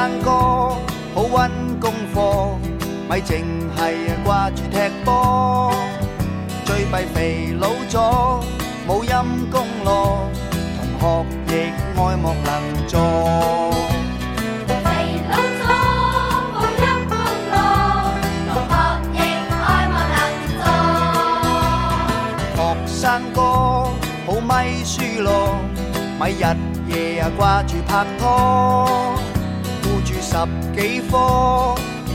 生哥，好温功课，咪净系挂住踢波。最弊肥佬咗冇音功咯，同学亦爱莫能助。肥佬咗冇音功咯，同学亦爱莫能助。学生哥，好咪书咯咪日夜啊挂住拍拖。十几科，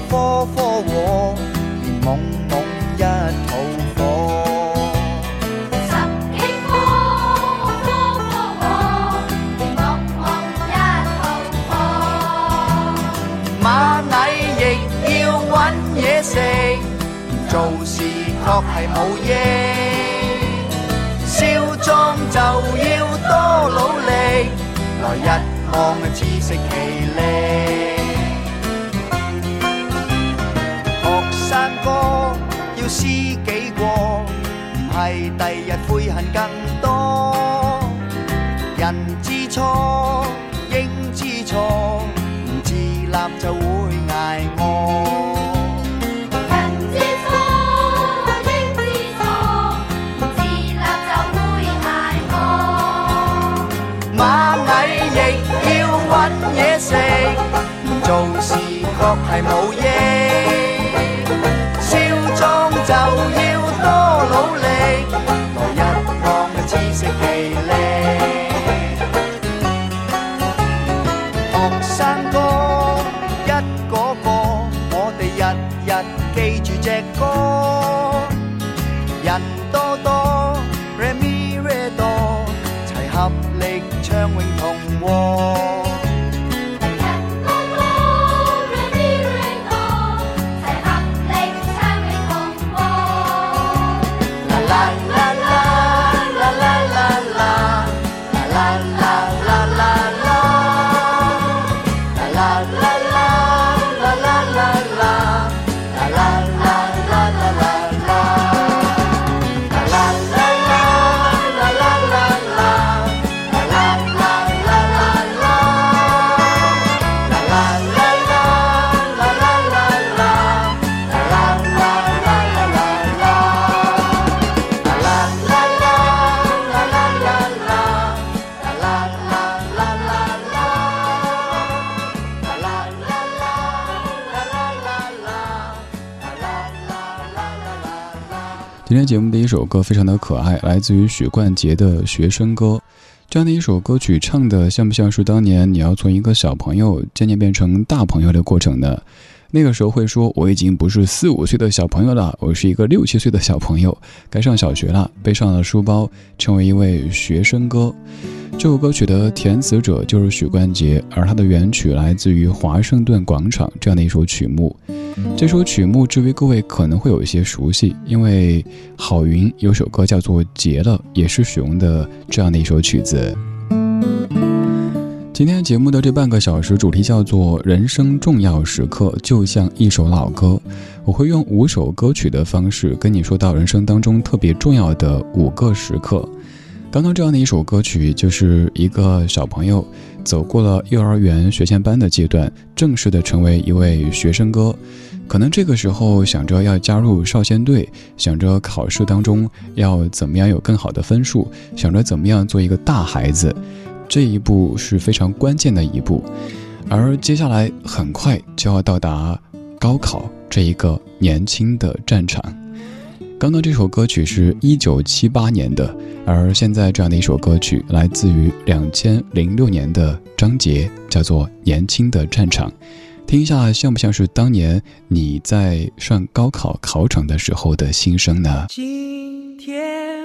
科科和，连懵懵一肚火。十几科，科科和，连懵懵一肚火。蚂蚁亦要搵嘢食，做事确系冇益。少壮就要多努力，来日望知识其力。要思己过，唔系第日悔恨更多。人之初，应知错，唔自立就会挨饿。人之应知错，唔自立就会挨饿。蚂蚁亦要搵食，唔做事确系冇益。就要多努力。节目的一首歌非常的可爱，来自于许冠杰的学生歌，这样的一首歌曲唱的像不像是当年你要从一个小朋友渐渐变成大朋友的过程呢？那个时候会说，我已经不是四五岁的小朋友了，我是一个六七岁的小朋友，该上小学了，背上了书包，成为一位学生哥。这首歌曲的填词者就是许冠杰，而他的原曲来自于《华盛顿广场》这样的一首曲目。这首曲目，至于各位可能会有一些熟悉，因为郝云有首歌叫做《结了》，也是使用的这样的一首曲子。今天节目的这半个小时，主题叫做“人生重要时刻”，就像一首老歌。我会用五首歌曲的方式跟你说到人生当中特别重要的五个时刻。刚刚这样的一首歌曲，就是一个小朋友走过了幼儿园、学前班的阶段，正式的成为一位学生哥。可能这个时候想着要加入少先队，想着考试当中要怎么样有更好的分数，想着怎么样做一个大孩子。这一步是非常关键的一步，而接下来很快就要到达高考这一个年轻的战场。刚刚这首歌曲是一九七八年的，而现在这样的一首歌曲来自于两千零六年的张杰，叫做《年轻的战场》，听一下，像不像是当年你在上高考考场的时候的心声呢？今天。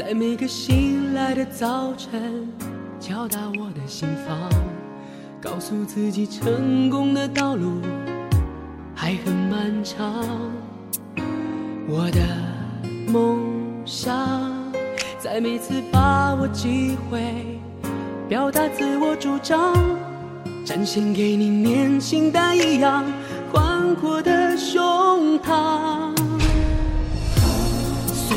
在每个醒来的早晨，敲打我的心房，告诉自己成功的道路还很漫长。我的梦想，在每次把握机会，表达自我主张，展现给你年轻但一样宽阔的胸膛。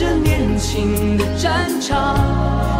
这年轻的战场。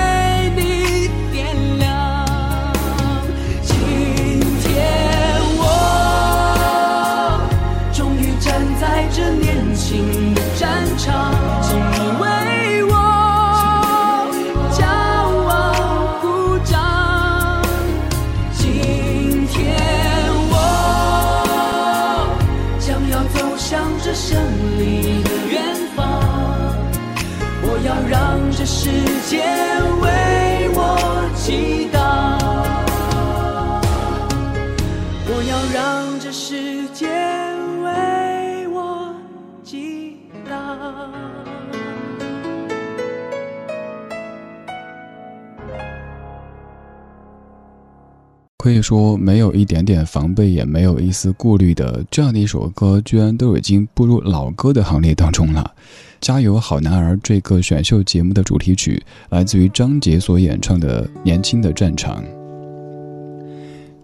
可以说没有一点点防备，也没有一丝顾虑的这样的一首歌，居然都已经步入老歌的行列当中了。《加油好男儿》这个选秀节目的主题曲来自于张杰所演唱的《年轻的战场》。《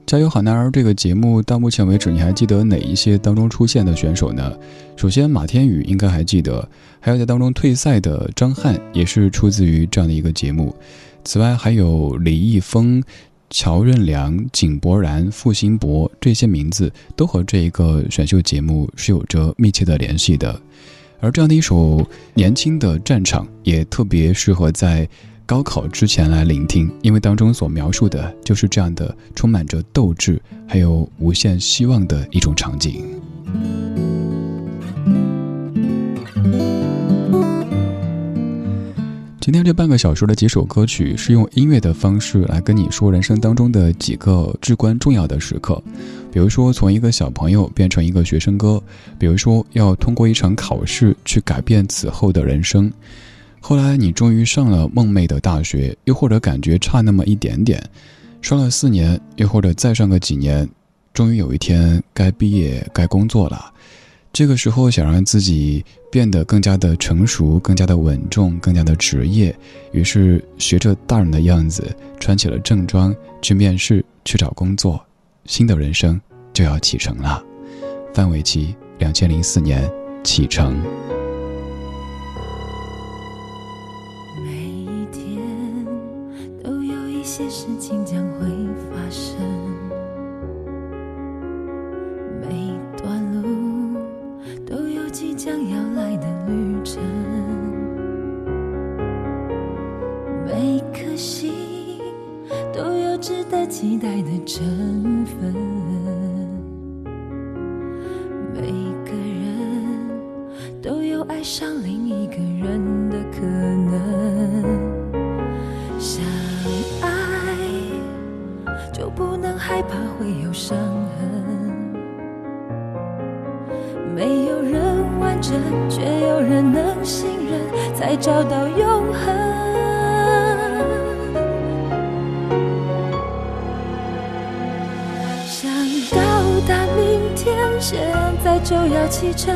加油好男儿》这个节目到目前为止，你还记得哪一些当中出现的选手呢？首先，马天宇应该还记得，还有在当中退赛的张翰，也是出自于这样的一个节目。此外，还有李易峰。乔任梁、井柏然、付辛博这些名字都和这一个选秀节目是有着密切的联系的，而这样的一首年轻的战场也特别适合在高考之前来聆听，因为当中所描述的就是这样的充满着斗志还有无限希望的一种场景。今天这半个小时的几首歌曲，是用音乐的方式来跟你说人生当中的几个至关重要的时刻，比如说从一个小朋友变成一个学生哥，比如说要通过一场考试去改变此后的人生，后来你终于上了梦寐的大学，又或者感觉差那么一点点，上了四年，又或者再上个几年，终于有一天该毕业该工作了。这个时候想让自己变得更加的成熟、更加的稳重、更加的职业，于是学着大人的样子，穿起了正装去面试、去找工作，新的人生就要启程了。范玮琪，两千零四年启程。爱上另一个人的可能，相爱就不能害怕会有伤痕。没有人完整，却有人能信任，才找到永恒。想到达明天，现在就要启程。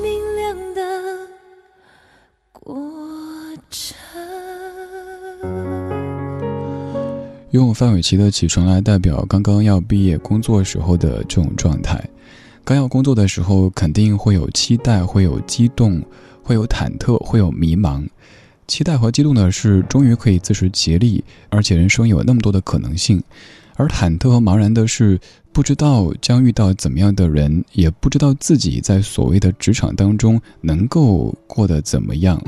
用范玮琪的起床来代表刚刚要毕业工作时候的这种状态，刚要工作的时候肯定会有期待，会有激动，会有忐忑，会有迷茫。期待和激动的是终于可以自食其力，而且人生有那么多的可能性；而忐忑和茫然的是不知道将遇到怎么样的人，也不知道自己在所谓的职场当中能够过得怎么样。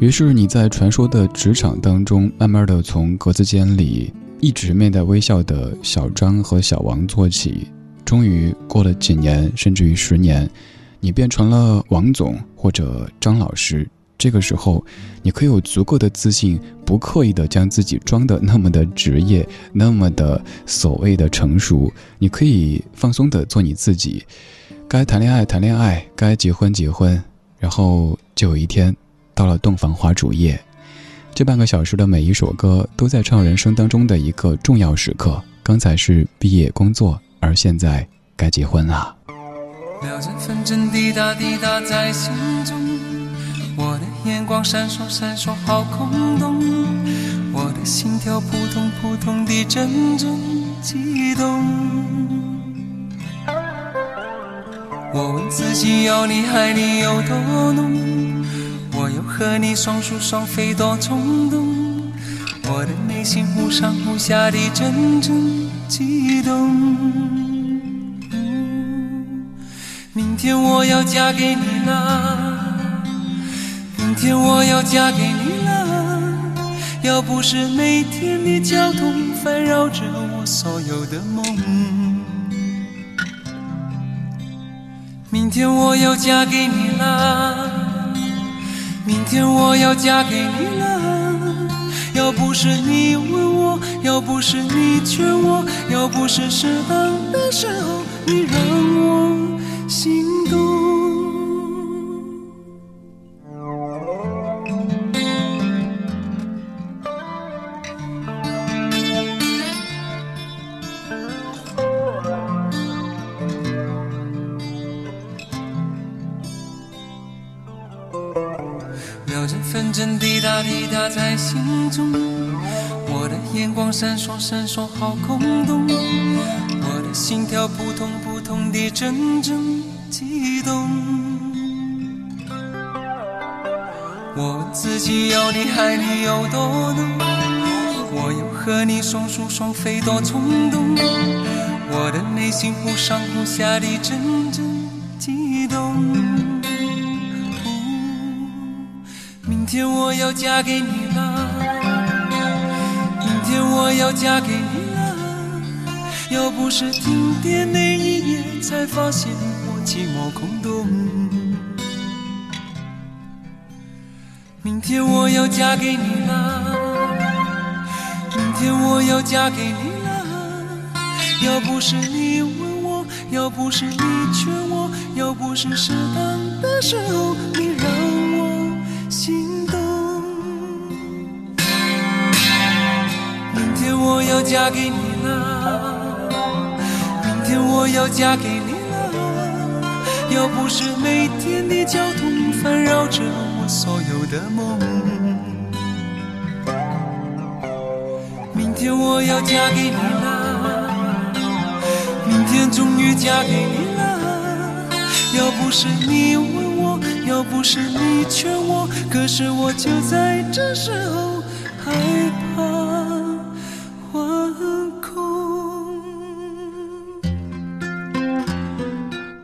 于是你在传说的职场当中，慢慢的从格子间里一直面带微笑的小张和小王做起，终于过了几年，甚至于十年，你变成了王总或者张老师。这个时候，你可以有足够的自信，不刻意的将自己装的那么的职业，那么的所谓的成熟。你可以放松的做你自己，该谈恋爱谈恋爱，该结婚结婚，然后就有一天。到了洞房花烛夜，这半个小时的每一首歌都在唱人生当中的一个重要时刻。刚才是毕业工作，而现在该结婚了。我问自己，要你你爱有多浓？和你双宿双飞多冲动，我的内心忽上忽下的阵阵悸动。明天我要嫁给你了，明天我要嫁给你了。要不是每天的交通烦扰着我所有的梦，明天我要嫁给你了。明天我要嫁给你了，要不是你问我，要不是你劝我，要不是适当的时候，你让我心动。闪烁闪烁，好空洞。我的心跳扑通扑通地阵阵悸动。我问自己，要你爱你有多浓？我要和你双宿双飞多冲动。我的内心忽上忽下的阵阵悸动。明天我要嫁给你了。天我要嫁给你了。要不是停电那一夜，才发现我寂寞空洞。明天我要嫁给你了。明天我要嫁给你了。要不是你问我，要不是你劝我，要不是适当的时候，你让我心。我要嫁给你了，明天我要嫁给你了。要不是每天的交通烦扰着我所有的梦，明天我要嫁给你了，明天终于嫁给你了。要不是你问我，要不是你劝我，可是我就在这时候。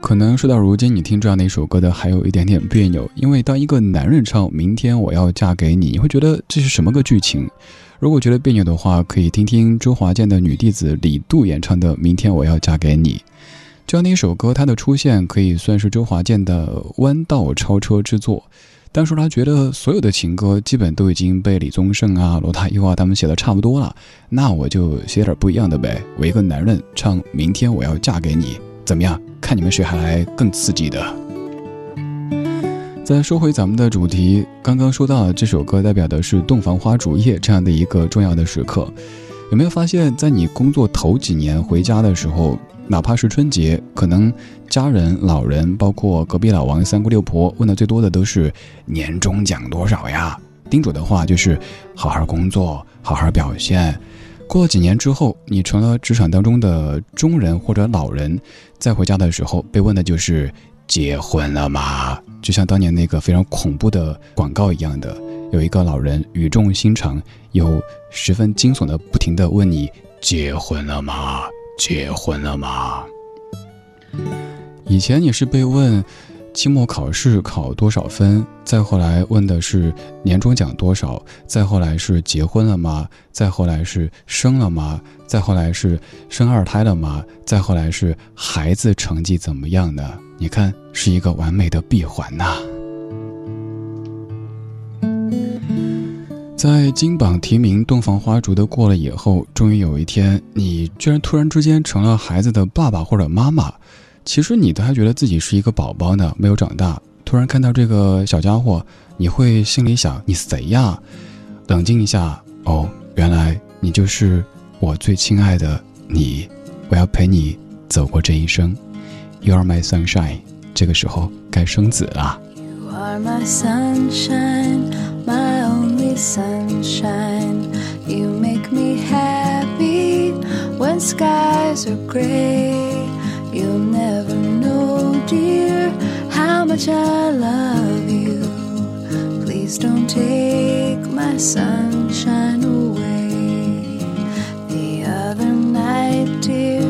可能说到如今，你听这样的一首歌的还有一点点别扭，因为当一个男人唱《明天我要嫁给你》，你会觉得这是什么个剧情？如果觉得别扭的话，可以听听周华健的女弟子李杜演唱的《明天我要嫁给你》。这样的一首歌，它的出现可以算是周华健的弯道超车之作。但是他觉得所有的情歌基本都已经被李宗盛啊、罗大佑啊他们写的差不多了，那我就写点不一样的呗。我一个男人唱《明天我要嫁给你》，怎么样？看你们谁还来更刺激的。再说回咱们的主题，刚刚说到这首歌代表的是洞房花烛夜这样的一个重要的时刻，有没有发现，在你工作头几年回家的时候，哪怕是春节，可能家人、老人，包括隔壁老王、三姑六婆问的最多的都是年终奖多少呀？叮嘱的话就是好好工作，好好表现。过了几年之后，你成了职场当中的中人或者老人，再回家的时候被问的就是结婚了吗？就像当年那个非常恐怖的广告一样的，有一个老人语重心长，又十分惊悚的不停的问你：“结婚了吗？结婚了吗？”以前你是被问。期末考试考多少分？再后来问的是年终奖多少？再后来是结婚了吗？再后来是生了吗？再后来是生二胎了吗？再后来是孩子成绩怎么样呢？你看，是一个完美的闭环呐。在金榜题名、洞房花烛的过了以后，终于有一天，你居然突然之间成了孩子的爸爸或者妈妈。其实你都还觉得自己是一个宝宝呢，没有长大。突然看到这个小家伙，你会心里想：“你谁呀？”冷静一下，哦，原来你就是我最亲爱的你，我要陪你走过这一生。You are my sunshine，这个时候该生子了。You are my sunshine，my only sunshine。You make me happy when skies are gray。You'll never know, dear, how much I love you. Please don't take my sunshine away. The other night, dear,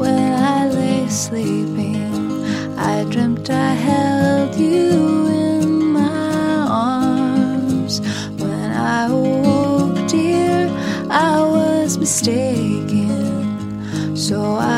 when I lay sleeping, I dreamt I held you in my arms. When I awoke, dear, I was mistaken. So I